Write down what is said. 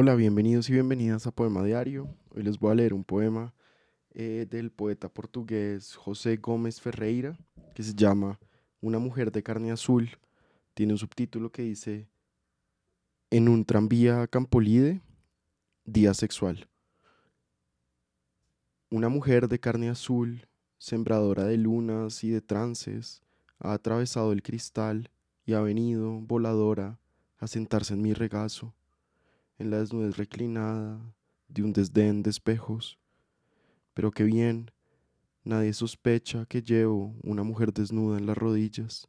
Hola, bienvenidos y bienvenidas a Poema Diario. Hoy les voy a leer un poema eh, del poeta portugués José Gómez Ferreira que se llama Una mujer de carne azul. Tiene un subtítulo que dice En un tranvía a Campolide, día sexual. Una mujer de carne azul, sembradora de lunas y de trances, ha atravesado el cristal y ha venido, voladora, a sentarse en mi regazo en la desnudez reclinada de un desdén de espejos. Pero qué bien, nadie sospecha que llevo una mujer desnuda en las rodillas.